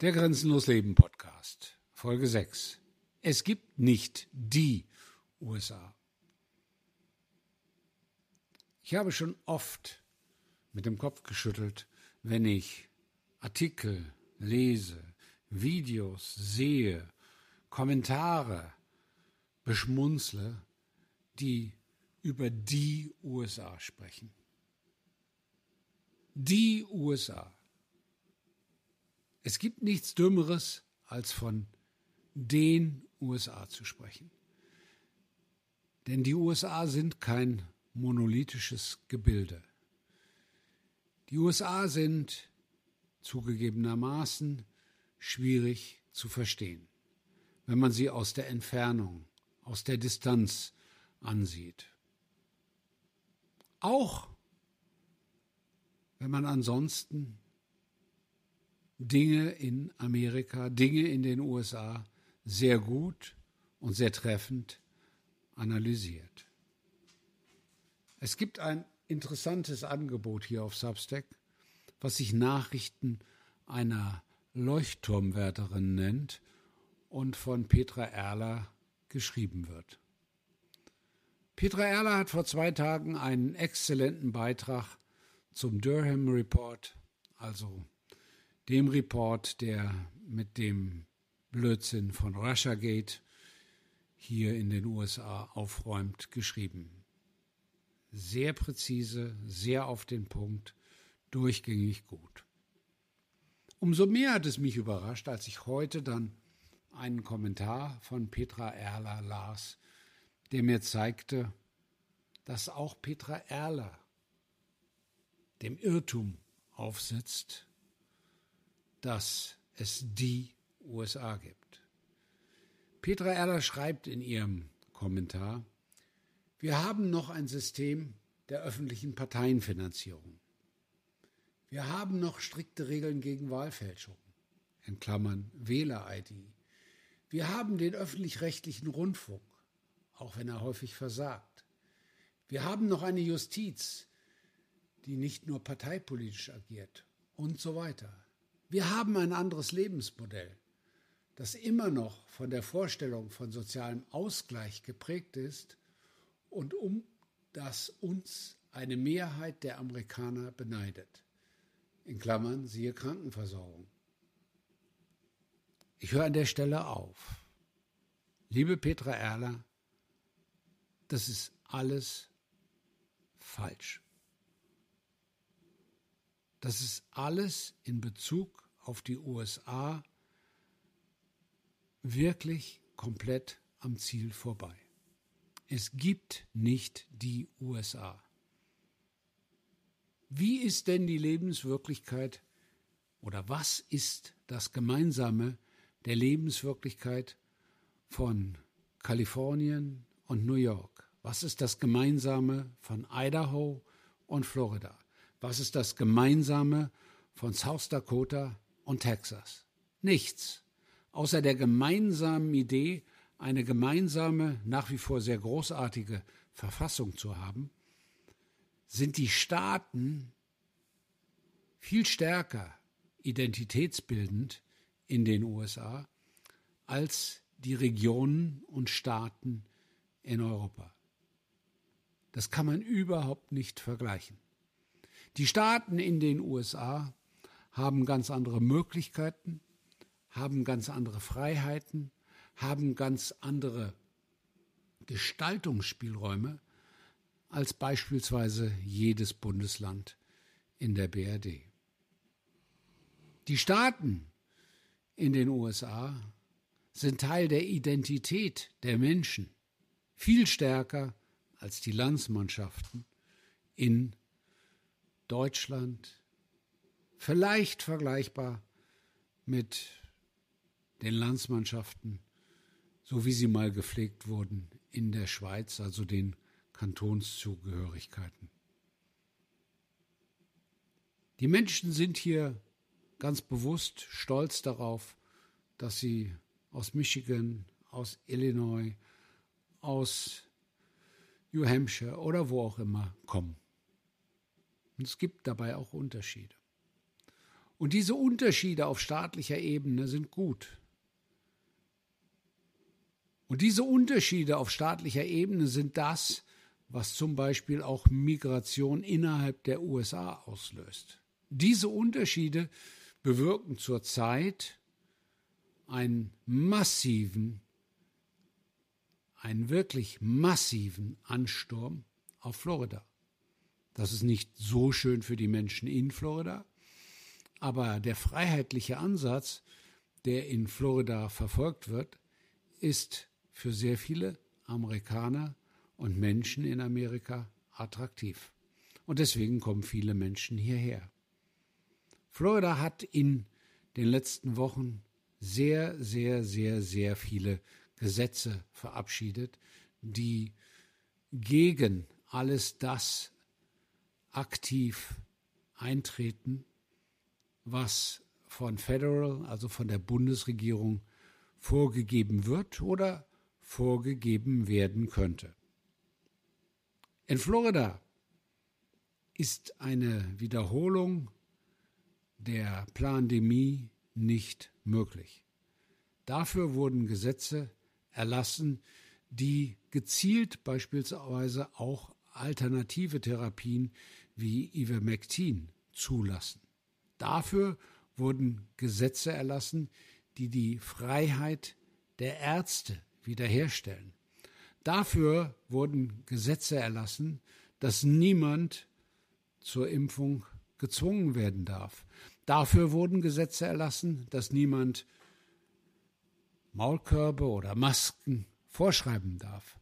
Der Grenzenlos Leben Podcast, Folge 6. Es gibt nicht die USA. Ich habe schon oft mit dem Kopf geschüttelt, wenn ich Artikel lese, Videos sehe, Kommentare beschmunzle, die über die USA sprechen. Die USA. Es gibt nichts Dümmeres, als von den USA zu sprechen. Denn die USA sind kein monolithisches Gebilde. Die USA sind zugegebenermaßen schwierig zu verstehen, wenn man sie aus der Entfernung, aus der Distanz ansieht. Auch wenn man ansonsten Dinge in Amerika, Dinge in den USA sehr gut und sehr treffend analysiert. Es gibt ein interessantes Angebot hier auf Substack, was sich Nachrichten einer Leuchtturmwärterin nennt und von Petra Erler geschrieben wird. Petra Erler hat vor zwei Tagen einen exzellenten Beitrag zum Durham Report, also dem Report, der mit dem Blödsinn von Russiagate hier in den USA aufräumt, geschrieben. Sehr präzise, sehr auf den Punkt, durchgängig gut. Umso mehr hat es mich überrascht, als ich heute dann einen Kommentar von Petra Erler las, der mir zeigte, dass auch Petra Erler dem Irrtum aufsitzt, dass es die USA gibt. Petra Erler schreibt in ihrem Kommentar, wir haben noch ein System der öffentlichen Parteienfinanzierung. Wir haben noch strikte Regeln gegen Wahlfälschung, in Klammern Wähler-ID. Wir haben den öffentlich-rechtlichen Rundfunk, auch wenn er häufig versagt. Wir haben noch eine Justiz, die nicht nur parteipolitisch agiert und so weiter. Wir haben ein anderes Lebensmodell, das immer noch von der Vorstellung von sozialem Ausgleich geprägt ist und um das uns eine Mehrheit der Amerikaner beneidet. In Klammern siehe Krankenversorgung. Ich höre an der Stelle auf. Liebe Petra Erler, das ist alles falsch. Das ist alles in Bezug auf die USA wirklich komplett am Ziel vorbei. Es gibt nicht die USA. Wie ist denn die Lebenswirklichkeit oder was ist das Gemeinsame der Lebenswirklichkeit von Kalifornien und New York? Was ist das Gemeinsame von Idaho und Florida? Was ist das Gemeinsame von South Dakota und Texas? Nichts, außer der gemeinsamen Idee, eine gemeinsame, nach wie vor sehr großartige Verfassung zu haben, sind die Staaten viel stärker identitätsbildend in den USA als die Regionen und Staaten in Europa. Das kann man überhaupt nicht vergleichen. Die Staaten in den USA haben ganz andere Möglichkeiten, haben ganz andere Freiheiten, haben ganz andere Gestaltungsspielräume als beispielsweise jedes Bundesland in der BRD. Die Staaten in den USA sind Teil der Identität der Menschen, viel stärker als die Landsmannschaften in Deutschland, vielleicht vergleichbar mit den Landsmannschaften, so wie sie mal gepflegt wurden in der Schweiz, also den Kantonszugehörigkeiten. Die Menschen sind hier ganz bewusst stolz darauf, dass sie aus Michigan, aus Illinois, aus New Hampshire oder wo auch immer kommen. Und es gibt dabei auch Unterschiede. Und diese Unterschiede auf staatlicher Ebene sind gut. Und diese Unterschiede auf staatlicher Ebene sind das, was zum Beispiel auch Migration innerhalb der USA auslöst. Diese Unterschiede bewirken zurzeit einen massiven, einen wirklich massiven Ansturm auf Florida. Das ist nicht so schön für die Menschen in Florida, aber der freiheitliche Ansatz, der in Florida verfolgt wird, ist für sehr viele Amerikaner und Menschen in Amerika attraktiv. Und deswegen kommen viele Menschen hierher. Florida hat in den letzten Wochen sehr, sehr, sehr, sehr viele Gesetze verabschiedet, die gegen alles das aktiv eintreten, was von Federal, also von der Bundesregierung, vorgegeben wird oder vorgegeben werden könnte. In Florida ist eine Wiederholung der Plandemie nicht möglich. Dafür wurden Gesetze erlassen, die gezielt beispielsweise auch alternative Therapien wie Ivermectin zulassen. Dafür wurden Gesetze erlassen, die die Freiheit der Ärzte wiederherstellen. Dafür wurden Gesetze erlassen, dass niemand zur Impfung gezwungen werden darf. Dafür wurden Gesetze erlassen, dass niemand Maulkörbe oder Masken vorschreiben darf.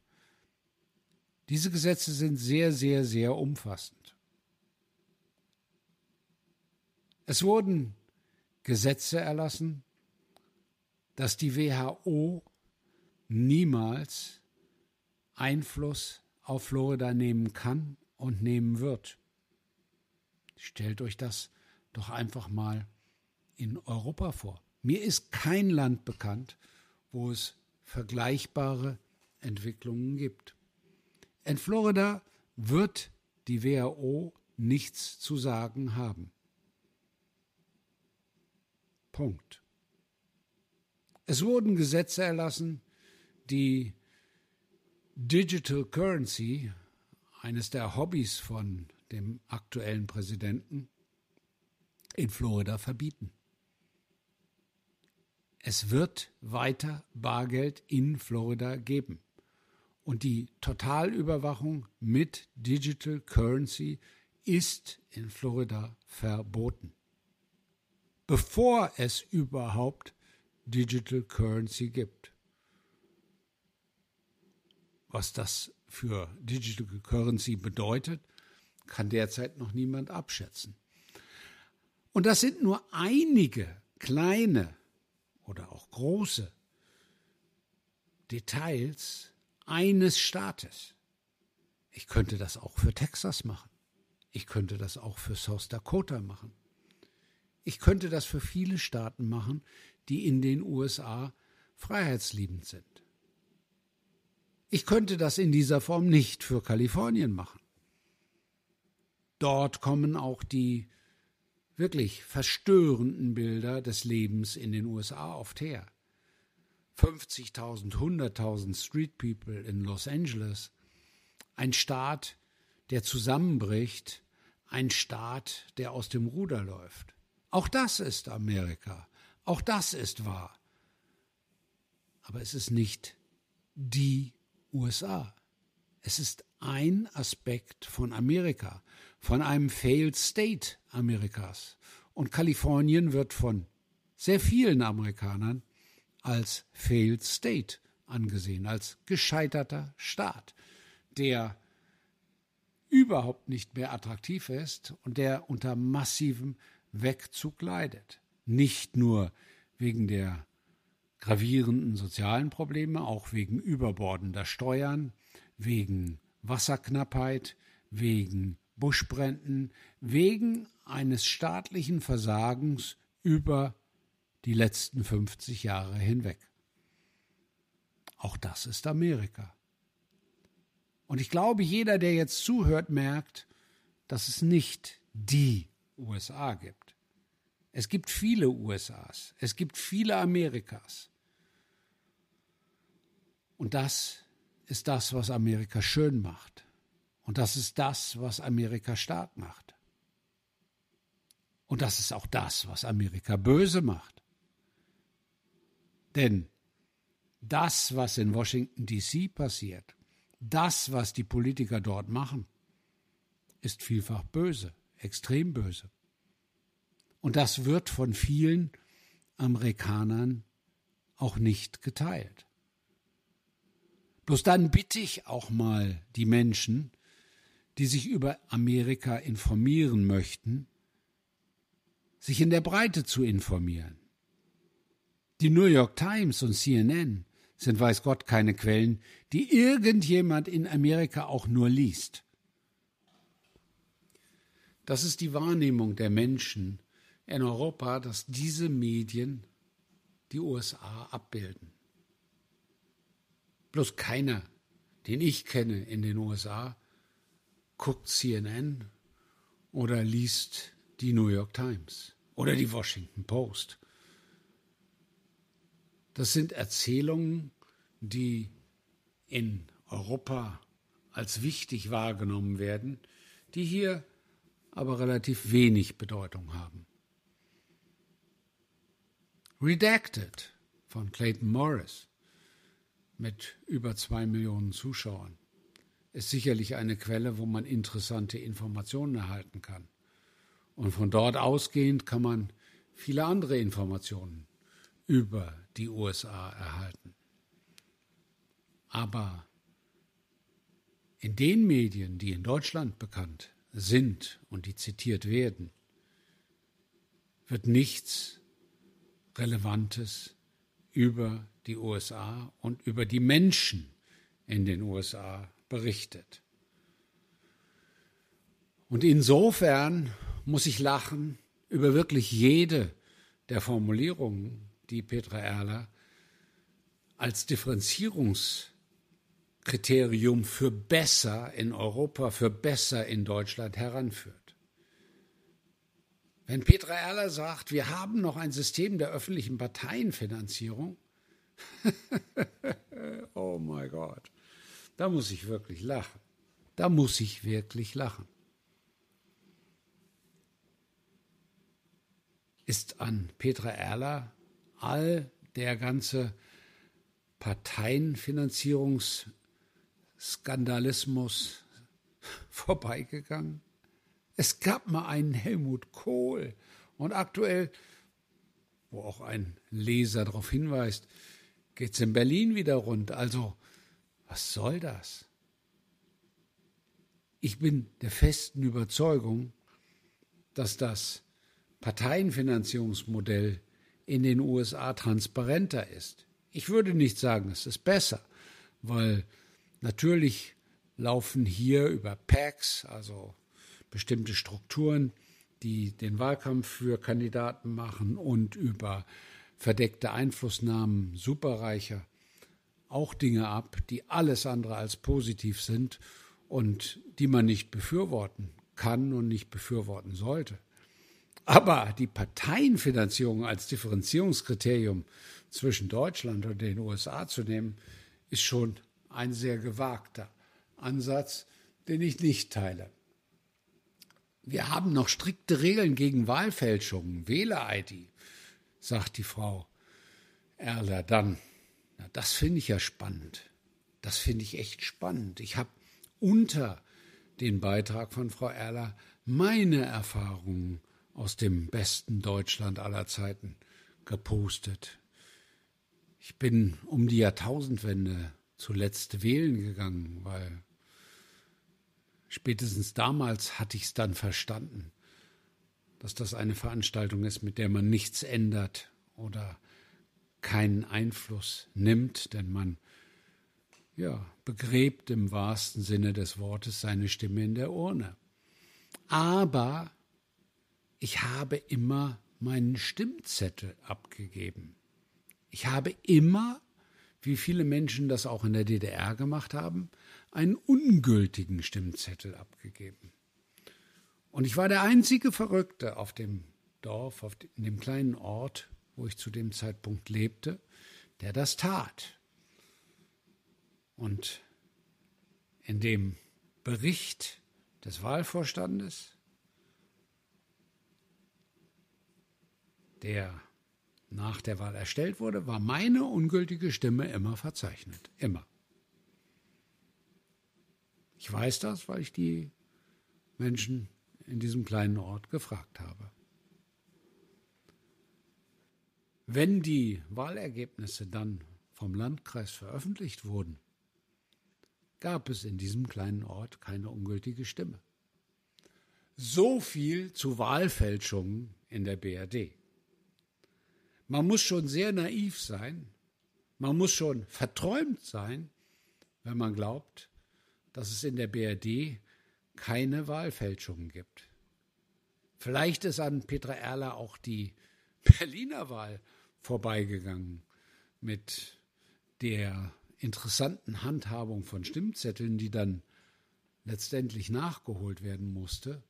Diese Gesetze sind sehr, sehr, sehr umfassend. Es wurden Gesetze erlassen, dass die WHO niemals Einfluss auf Florida nehmen kann und nehmen wird. Stellt euch das doch einfach mal in Europa vor. Mir ist kein Land bekannt, wo es vergleichbare Entwicklungen gibt. In Florida wird die WHO nichts zu sagen haben. Punkt. Es wurden Gesetze erlassen, die Digital Currency, eines der Hobbys von dem aktuellen Präsidenten, in Florida verbieten. Es wird weiter Bargeld in Florida geben. Und die Totalüberwachung mit Digital Currency ist in Florida verboten. Bevor es überhaupt Digital Currency gibt was das für Digital Currency bedeutet, kann derzeit noch niemand abschätzen. Und das sind nur einige kleine oder auch große Details eines Staates. Ich könnte das auch für Texas machen. Ich könnte das auch für South Dakota machen. Ich könnte das für viele Staaten machen, die in den USA freiheitsliebend sind. Ich könnte das in dieser Form nicht für Kalifornien machen. Dort kommen auch die wirklich verstörenden Bilder des Lebens in den USA oft her. 50.000, 100.000 Street People in Los Angeles. Ein Staat, der zusammenbricht, ein Staat, der aus dem Ruder läuft. Auch das ist Amerika. Auch das ist wahr. Aber es ist nicht die USA. Es ist ein Aspekt von Amerika, von einem Failed State Amerikas. Und Kalifornien wird von sehr vielen Amerikanern als Failed State angesehen, als gescheiterter Staat, der überhaupt nicht mehr attraktiv ist und der unter massivem Wegzug leidet. Nicht nur wegen der gravierenden sozialen Probleme, auch wegen überbordender Steuern, wegen Wasserknappheit, wegen Buschbränden, wegen eines staatlichen Versagens über die letzten 50 Jahre hinweg. Auch das ist Amerika. Und ich glaube, jeder, der jetzt zuhört, merkt, dass es nicht die USA gibt. Es gibt viele USAs. Es gibt viele Amerikas. Und das ist das, was Amerika schön macht. Und das ist das, was Amerika stark macht. Und das ist auch das, was Amerika böse macht. Denn das, was in Washington DC passiert, das, was die Politiker dort machen, ist vielfach böse, extrem böse. Und das wird von vielen Amerikanern auch nicht geteilt. Bloß dann bitte ich auch mal die Menschen, die sich über Amerika informieren möchten, sich in der Breite zu informieren. Die New York Times und CNN sind weiß Gott keine Quellen, die irgendjemand in Amerika auch nur liest. Das ist die Wahrnehmung der Menschen in Europa, dass diese Medien die USA abbilden. Bloß keiner, den ich kenne in den USA, guckt CNN oder liest die New York Times oder die Washington Post. Das sind Erzählungen, die in Europa als wichtig wahrgenommen werden, die hier aber relativ wenig Bedeutung haben. Redacted von Clayton Morris mit über zwei Millionen Zuschauern ist sicherlich eine Quelle, wo man interessante Informationen erhalten kann. Und von dort ausgehend kann man viele andere Informationen über die USA erhalten. Aber in den Medien, die in Deutschland bekannt sind und die zitiert werden, wird nichts Relevantes über die USA und über die Menschen in den USA berichtet. Und insofern muss ich lachen über wirklich jede der Formulierungen, die Petra Erler als Differenzierungskriterium für besser in Europa, für besser in Deutschland heranführt. Wenn Petra Erler sagt, wir haben noch ein System der öffentlichen Parteienfinanzierung, oh mein Gott, da muss ich wirklich lachen. Da muss ich wirklich lachen. Ist an Petra Erler all der ganze Parteienfinanzierungsskandalismus vorbeigegangen? Es gab mal einen Helmut Kohl und aktuell, wo auch ein Leser darauf hinweist, geht es in Berlin wieder rund. Also, was soll das? Ich bin der festen Überzeugung, dass das Parteienfinanzierungsmodell in den USA transparenter ist. Ich würde nicht sagen, es ist besser, weil natürlich laufen hier über PACs, also bestimmte Strukturen, die den Wahlkampf für Kandidaten machen und über verdeckte Einflussnahmen Superreicher auch Dinge ab, die alles andere als positiv sind und die man nicht befürworten kann und nicht befürworten sollte. Aber die Parteienfinanzierung als Differenzierungskriterium zwischen Deutschland und den USA zu nehmen, ist schon ein sehr gewagter Ansatz, den ich nicht teile. Wir haben noch strikte Regeln gegen Wahlfälschungen, Wähler-ID, sagt die Frau Erler dann. Na, das finde ich ja spannend. Das finde ich echt spannend. Ich habe unter den Beitrag von Frau Erler meine Erfahrungen aus dem besten Deutschland aller Zeiten gepostet. Ich bin um die Jahrtausendwende zuletzt wählen gegangen, weil Spätestens damals hatte ich es dann verstanden, dass das eine Veranstaltung ist, mit der man nichts ändert oder keinen Einfluss nimmt, denn man ja, begräbt im wahrsten Sinne des Wortes seine Stimme in der Urne. Aber ich habe immer meinen Stimmzettel abgegeben. Ich habe immer, wie viele Menschen das auch in der DDR gemacht haben, einen ungültigen Stimmzettel abgegeben. Und ich war der einzige Verrückte auf dem Dorf, in dem kleinen Ort, wo ich zu dem Zeitpunkt lebte, der das tat. Und in dem Bericht des Wahlvorstandes, der nach der Wahl erstellt wurde, war meine ungültige Stimme immer verzeichnet. Immer. Ich weiß das, weil ich die Menschen in diesem kleinen Ort gefragt habe. Wenn die Wahlergebnisse dann vom Landkreis veröffentlicht wurden, gab es in diesem kleinen Ort keine ungültige Stimme. So viel zu Wahlfälschungen in der BRD. Man muss schon sehr naiv sein, man muss schon verträumt sein, wenn man glaubt, dass es in der BRD keine Wahlfälschungen gibt. Vielleicht ist an Petra Erler auch die Berliner Wahl vorbeigegangen mit der interessanten Handhabung von Stimmzetteln, die dann letztendlich nachgeholt werden musste.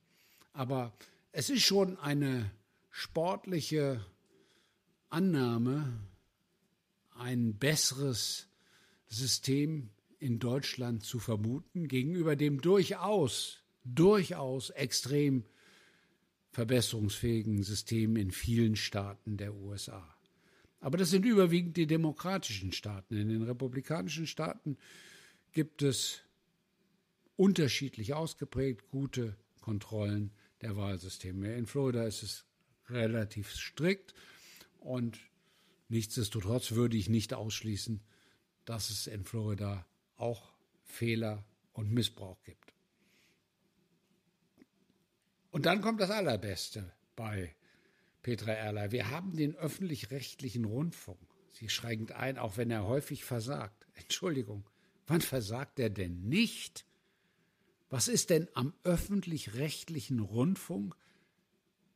Aber es ist schon eine sportliche Annahme, ein besseres System in Deutschland zu vermuten gegenüber dem durchaus, durchaus extrem verbesserungsfähigen System in vielen Staaten der USA. Aber das sind überwiegend die demokratischen Staaten. In den republikanischen Staaten gibt es unterschiedlich ausgeprägt gute Kontrollen der Wahlsysteme. In Florida ist es relativ strikt und nichtsdestotrotz würde ich nicht ausschließen, dass es in Florida auch Fehler und Missbrauch gibt. Und dann kommt das Allerbeste bei Petra Erler. Wir haben den öffentlich-rechtlichen Rundfunk. Sie schränkend ein, auch wenn er häufig versagt. Entschuldigung, wann versagt er denn nicht? Was ist denn am öffentlich-rechtlichen Rundfunk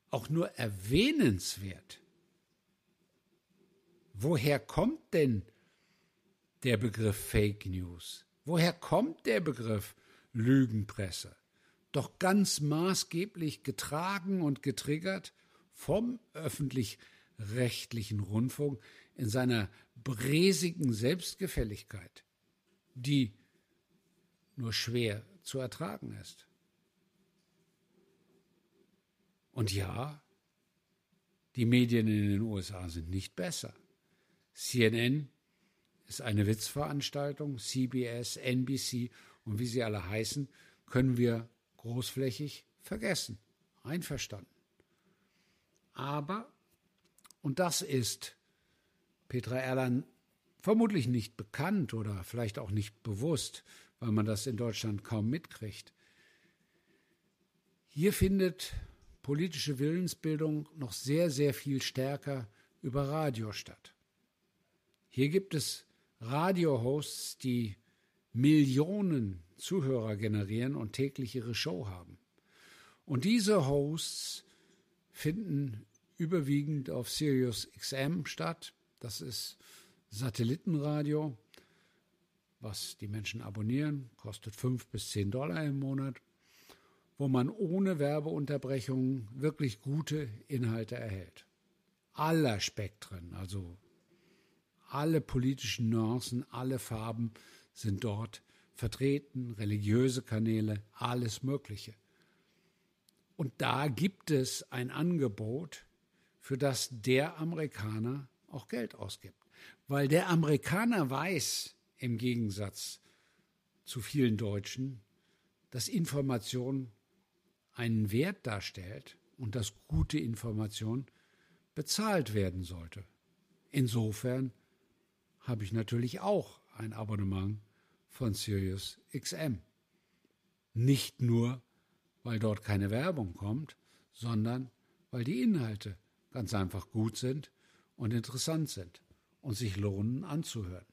auch nur erwähnenswert? Woher kommt denn der Begriff Fake News? Woher kommt der Begriff Lügenpresse? Doch ganz maßgeblich getragen und getriggert vom öffentlich-rechtlichen Rundfunk in seiner bräsigen Selbstgefälligkeit, die nur schwer zu ertragen ist. Und ja, die Medien in den USA sind nicht besser. CNN ist eine Witzveranstaltung, CBS, NBC und wie sie alle heißen, können wir großflächig vergessen. Einverstanden. Aber, und das ist Petra Erlan vermutlich nicht bekannt oder vielleicht auch nicht bewusst, weil man das in Deutschland kaum mitkriegt. Hier findet politische Willensbildung noch sehr, sehr viel stärker über Radio statt. Hier gibt es Radiohosts, die Millionen Zuhörer generieren und täglich ihre Show haben. Und diese Hosts finden überwiegend auf Sirius XM statt. Das ist Satellitenradio, was die Menschen abonnieren, kostet fünf bis zehn Dollar im Monat, wo man ohne Werbeunterbrechungen wirklich gute Inhalte erhält. Aller Spektren, also alle politischen Nuancen, alle Farben sind dort vertreten, religiöse Kanäle, alles Mögliche. Und da gibt es ein Angebot, für das der Amerikaner auch Geld ausgibt. Weil der Amerikaner weiß, im Gegensatz zu vielen Deutschen, dass Information einen Wert darstellt und dass gute Information bezahlt werden sollte. Insofern habe ich natürlich auch ein Abonnement von Sirius XM. Nicht nur, weil dort keine Werbung kommt, sondern weil die Inhalte ganz einfach gut sind und interessant sind und sich lohnen anzuhören.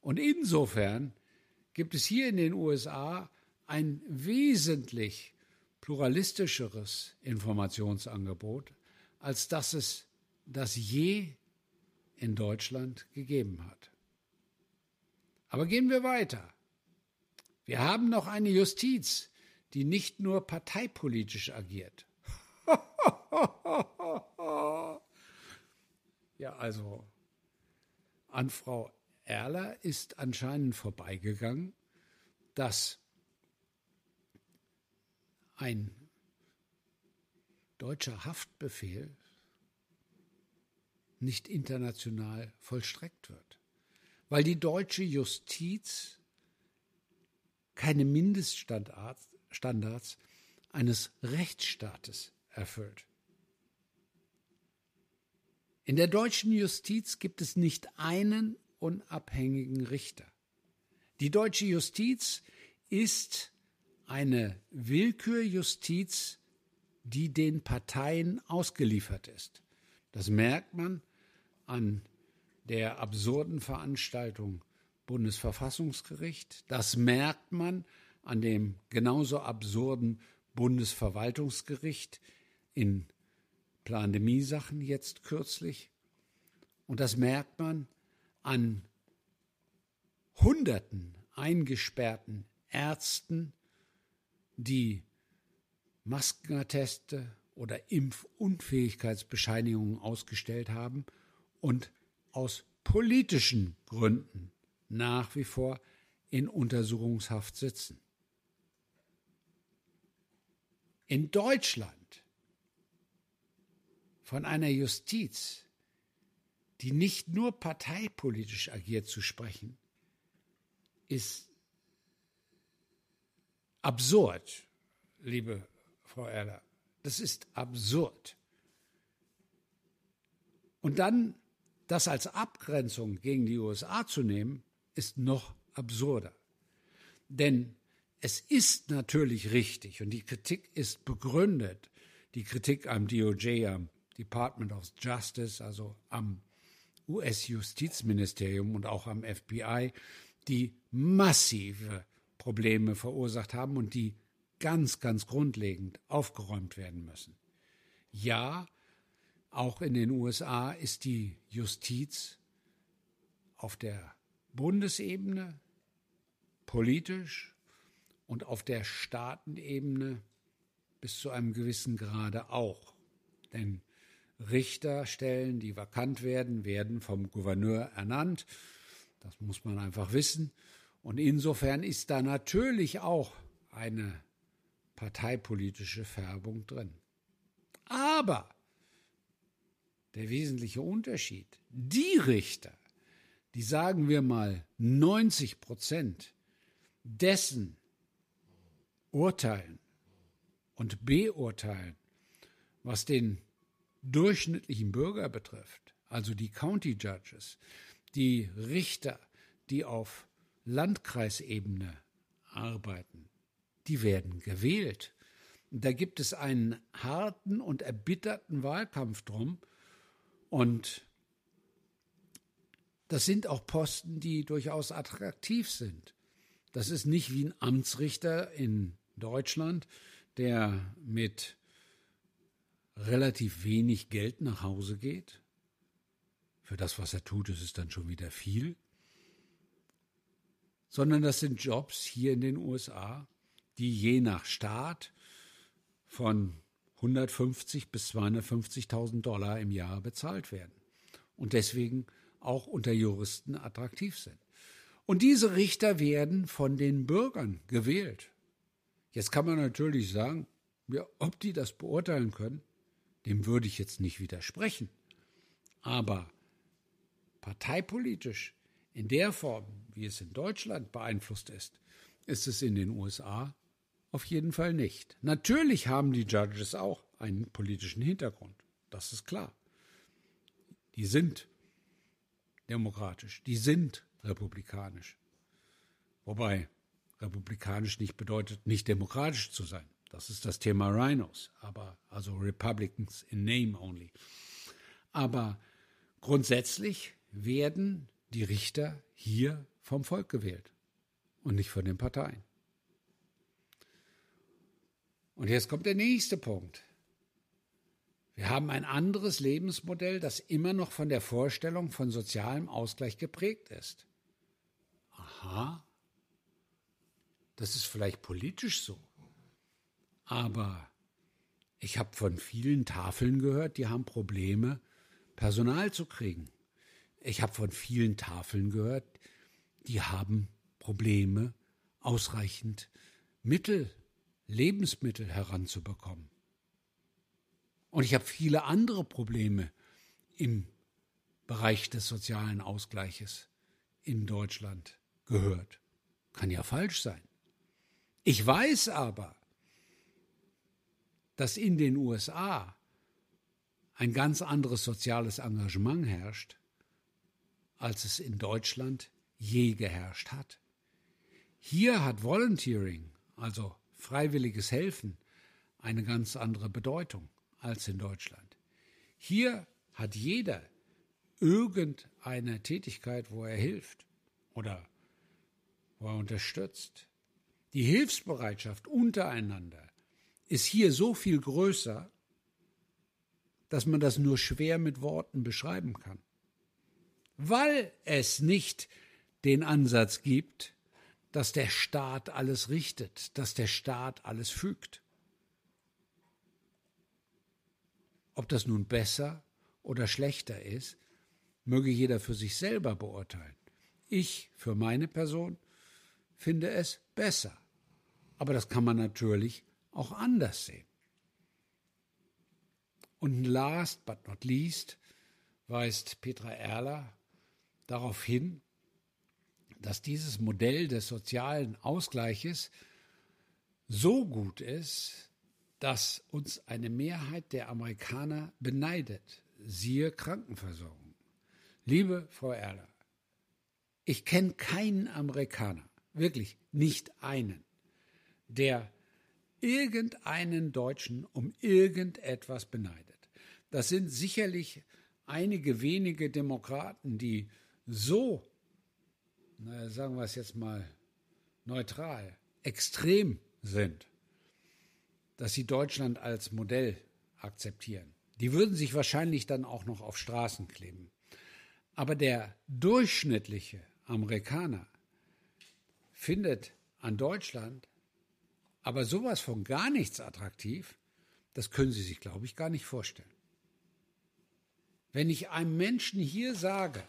Und insofern gibt es hier in den USA ein wesentlich pluralistischeres Informationsangebot, als das es das je in Deutschland gegeben hat. Aber gehen wir weiter. Wir haben noch eine Justiz, die nicht nur parteipolitisch agiert. Ja, also an Frau Erler ist anscheinend vorbeigegangen, dass ein deutscher Haftbefehl nicht international vollstreckt wird, weil die deutsche Justiz keine Mindeststandards eines Rechtsstaates erfüllt. In der deutschen Justiz gibt es nicht einen unabhängigen Richter. Die deutsche Justiz ist eine Willkürjustiz, die den Parteien ausgeliefert ist. Das merkt man an der absurden Veranstaltung Bundesverfassungsgericht. Das merkt man an dem genauso absurden Bundesverwaltungsgericht in Plandemie-Sachen jetzt kürzlich. Und das merkt man an Hunderten eingesperrten Ärzten, die Maskenatteste oder Impfunfähigkeitsbescheinigungen ausgestellt haben und aus politischen Gründen nach wie vor in Untersuchungshaft sitzen. In Deutschland von einer Justiz, die nicht nur parteipolitisch agiert, zu sprechen, ist absurd, liebe Frau Erler. Das ist absurd. Und dann das als Abgrenzung gegen die USA zu nehmen, ist noch absurder. Denn es ist natürlich richtig und die Kritik ist begründet, die Kritik am DOJ, am Department of Justice, also am US-Justizministerium und auch am FBI, die massive Probleme verursacht haben und die ganz, ganz grundlegend aufgeräumt werden müssen. Ja, auch in den USA ist die Justiz auf der Bundesebene politisch und auf der Staatenebene bis zu einem gewissen Grade auch. Denn Richterstellen, die vakant werden, werden vom Gouverneur ernannt. Das muss man einfach wissen. Und insofern ist da natürlich auch eine parteipolitische Färbung drin. Aber der wesentliche Unterschied, die Richter, die sagen wir mal 90 Prozent dessen urteilen und beurteilen, was den durchschnittlichen Bürger betrifft, also die County Judges, die Richter, die auf Landkreisebene arbeiten, die werden gewählt. Da gibt es einen harten und erbitterten Wahlkampf drum. Und das sind auch Posten, die durchaus attraktiv sind. Das ist nicht wie ein Amtsrichter in Deutschland, der mit relativ wenig Geld nach Hause geht. Für das, was er tut, ist es dann schon wieder viel. Sondern das sind Jobs hier in den USA, die je nach Staat von 150 bis 250.000 Dollar im Jahr bezahlt werden und deswegen auch unter Juristen attraktiv sind. Und diese Richter werden von den Bürgern gewählt. Jetzt kann man natürlich sagen, ja, ob die das beurteilen können, dem würde ich jetzt nicht widersprechen. Aber parteipolitisch in der Form, wie es in Deutschland beeinflusst ist, ist es in den USA auf jeden Fall nicht. Natürlich haben die Judges auch einen politischen Hintergrund. Das ist klar. Die sind demokratisch, die sind republikanisch. Wobei republikanisch nicht bedeutet, nicht demokratisch zu sein. Das ist das Thema Rhinos, aber also Republicans in name only. Aber grundsätzlich werden die Richter hier vom Volk gewählt und nicht von den Parteien. Und jetzt kommt der nächste Punkt. Wir haben ein anderes Lebensmodell, das immer noch von der Vorstellung von sozialem Ausgleich geprägt ist. Aha, das ist vielleicht politisch so. Aber ich habe von vielen Tafeln gehört, die haben Probleme Personal zu kriegen. Ich habe von vielen Tafeln gehört, die haben Probleme, ausreichend Mittel, Lebensmittel heranzubekommen. Und ich habe viele andere Probleme im Bereich des sozialen Ausgleiches in Deutschland gehört. Kann ja falsch sein. Ich weiß aber, dass in den USA ein ganz anderes soziales Engagement herrscht, als es in Deutschland je geherrscht hat. Hier hat Volunteering, also freiwilliges Helfen, eine ganz andere Bedeutung als in Deutschland. Hier hat jeder irgendeine Tätigkeit, wo er hilft oder wo er unterstützt. Die Hilfsbereitschaft untereinander ist hier so viel größer, dass man das nur schwer mit Worten beschreiben kann. Weil es nicht den Ansatz gibt, dass der Staat alles richtet, dass der Staat alles fügt. Ob das nun besser oder schlechter ist, möge jeder für sich selber beurteilen. Ich für meine Person finde es besser. Aber das kann man natürlich auch anders sehen. Und last but not least weist Petra Erler darauf hin, dass dieses Modell des sozialen Ausgleiches so gut ist, dass uns eine Mehrheit der Amerikaner beneidet. Siehe Krankenversorgung. Liebe Frau Erler, ich kenne keinen Amerikaner, wirklich nicht einen, der irgendeinen Deutschen um irgendetwas beneidet. Das sind sicherlich einige wenige Demokraten, die so, naja, sagen wir es jetzt mal neutral, extrem sind, dass sie Deutschland als Modell akzeptieren. Die würden sich wahrscheinlich dann auch noch auf Straßen kleben. Aber der durchschnittliche Amerikaner findet an Deutschland aber sowas von gar nichts attraktiv, das können Sie sich, glaube ich, gar nicht vorstellen. Wenn ich einem Menschen hier sage,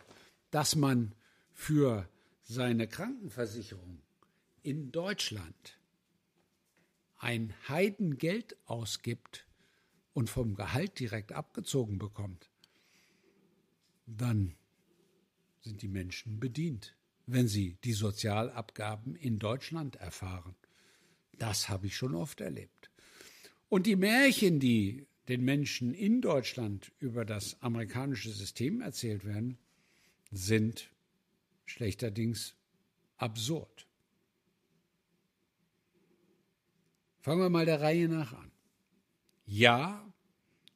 dass man für seine Krankenversicherung in Deutschland ein Heidengeld ausgibt und vom Gehalt direkt abgezogen bekommt, dann sind die Menschen bedient, wenn sie die Sozialabgaben in Deutschland erfahren. Das habe ich schon oft erlebt. Und die Märchen, die den Menschen in Deutschland über das amerikanische System erzählt werden, sind schlechterdings absurd. Fangen wir mal der Reihe nach an. Ja,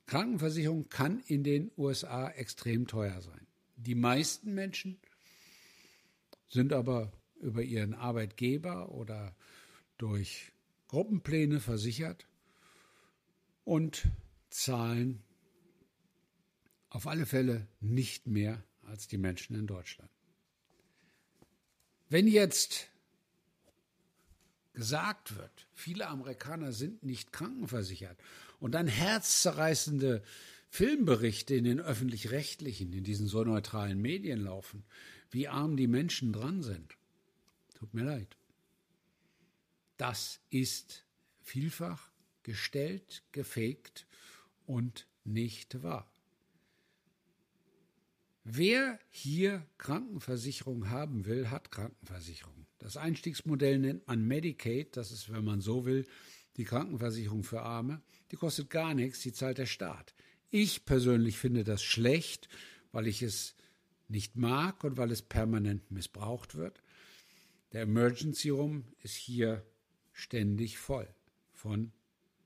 Krankenversicherung kann in den USA extrem teuer sein. Die meisten Menschen sind aber über ihren Arbeitgeber oder durch Gruppenpläne versichert und zahlen auf alle Fälle nicht mehr als die Menschen in Deutschland. Wenn jetzt gesagt wird, viele Amerikaner sind nicht krankenversichert und dann herzzerreißende Filmberichte in den öffentlich-rechtlichen, in diesen so neutralen Medien laufen, wie arm die Menschen dran sind. Tut mir leid. Das ist vielfach gestellt, gefaked und nicht wahr. Wer hier Krankenversicherung haben will, hat Krankenversicherung. Das Einstiegsmodell nennt man Medicaid, das ist, wenn man so will, die Krankenversicherung für Arme. Die kostet gar nichts, die zahlt der Staat. Ich persönlich finde das schlecht, weil ich es nicht mag und weil es permanent missbraucht wird. Der Emergency Room ist hier ständig voll von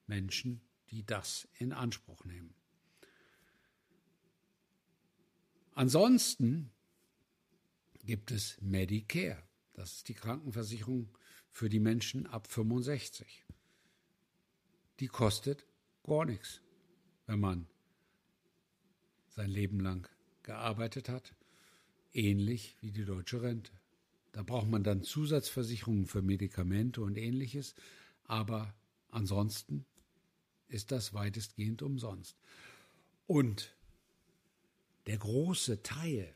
Menschen, die das in Anspruch nehmen. Ansonsten gibt es Medicare. Das ist die Krankenversicherung für die Menschen ab 65. Die kostet gar nichts, wenn man sein Leben lang gearbeitet hat, ähnlich wie die deutsche Rente. Da braucht man dann Zusatzversicherungen für Medikamente und ähnliches, aber ansonsten ist das weitestgehend umsonst. Und der große Teil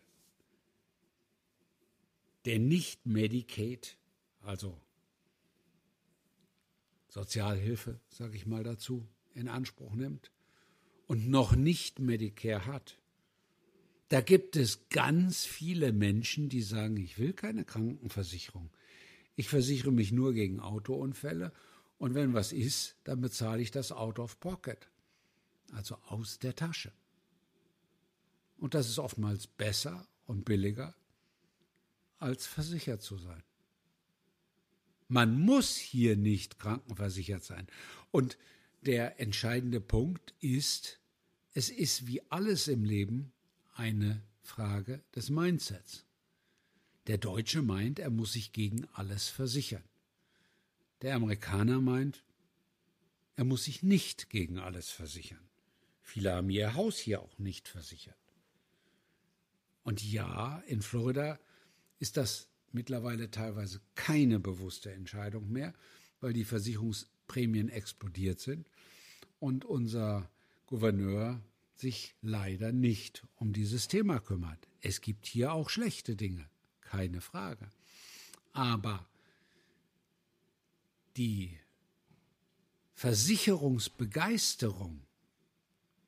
der nicht Medicaid, also Sozialhilfe, sage ich mal dazu, in Anspruch nimmt und noch nicht Medicare hat, da gibt es ganz viele Menschen, die sagen, ich will keine Krankenversicherung. Ich versichere mich nur gegen Autounfälle und wenn was ist, dann bezahle ich das out of pocket, also aus der Tasche. Und das ist oftmals besser und billiger, als versichert zu sein. Man muss hier nicht krankenversichert sein. Und der entscheidende Punkt ist, es ist wie alles im Leben eine Frage des Mindsets. Der Deutsche meint, er muss sich gegen alles versichern. Der Amerikaner meint, er muss sich nicht gegen alles versichern. Viele haben ihr Haus hier auch nicht versichert. Und ja, in Florida ist das mittlerweile teilweise keine bewusste Entscheidung mehr, weil die Versicherungsprämien explodiert sind und unser Gouverneur sich leider nicht um dieses Thema kümmert. Es gibt hier auch schlechte Dinge, keine Frage. Aber die Versicherungsbegeisterung,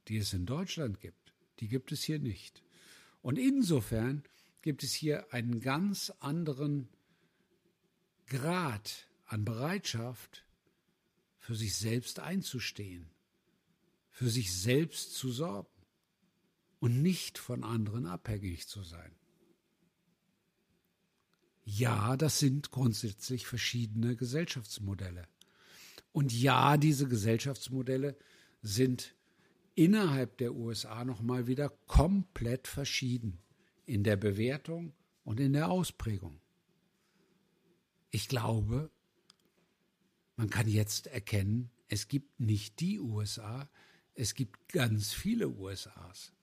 die es in Deutschland gibt, die gibt es hier nicht. Und insofern gibt es hier einen ganz anderen Grad an Bereitschaft, für sich selbst einzustehen, für sich selbst zu sorgen und nicht von anderen abhängig zu sein. Ja, das sind grundsätzlich verschiedene Gesellschaftsmodelle. Und ja, diese Gesellschaftsmodelle sind innerhalb der USA nochmal wieder komplett verschieden in der Bewertung und in der Ausprägung. Ich glaube, man kann jetzt erkennen, es gibt nicht die USA, es gibt ganz viele USAs.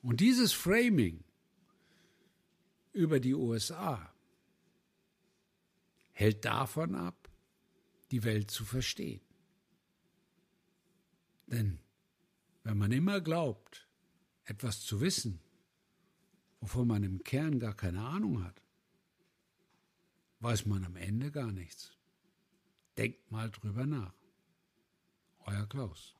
Und dieses Framing über die USA hält davon ab, die Welt zu verstehen. Denn wenn man immer glaubt, etwas zu wissen, wovon man im Kern gar keine Ahnung hat, weiß man am Ende gar nichts. Denkt mal drüber nach. Euer Klaus.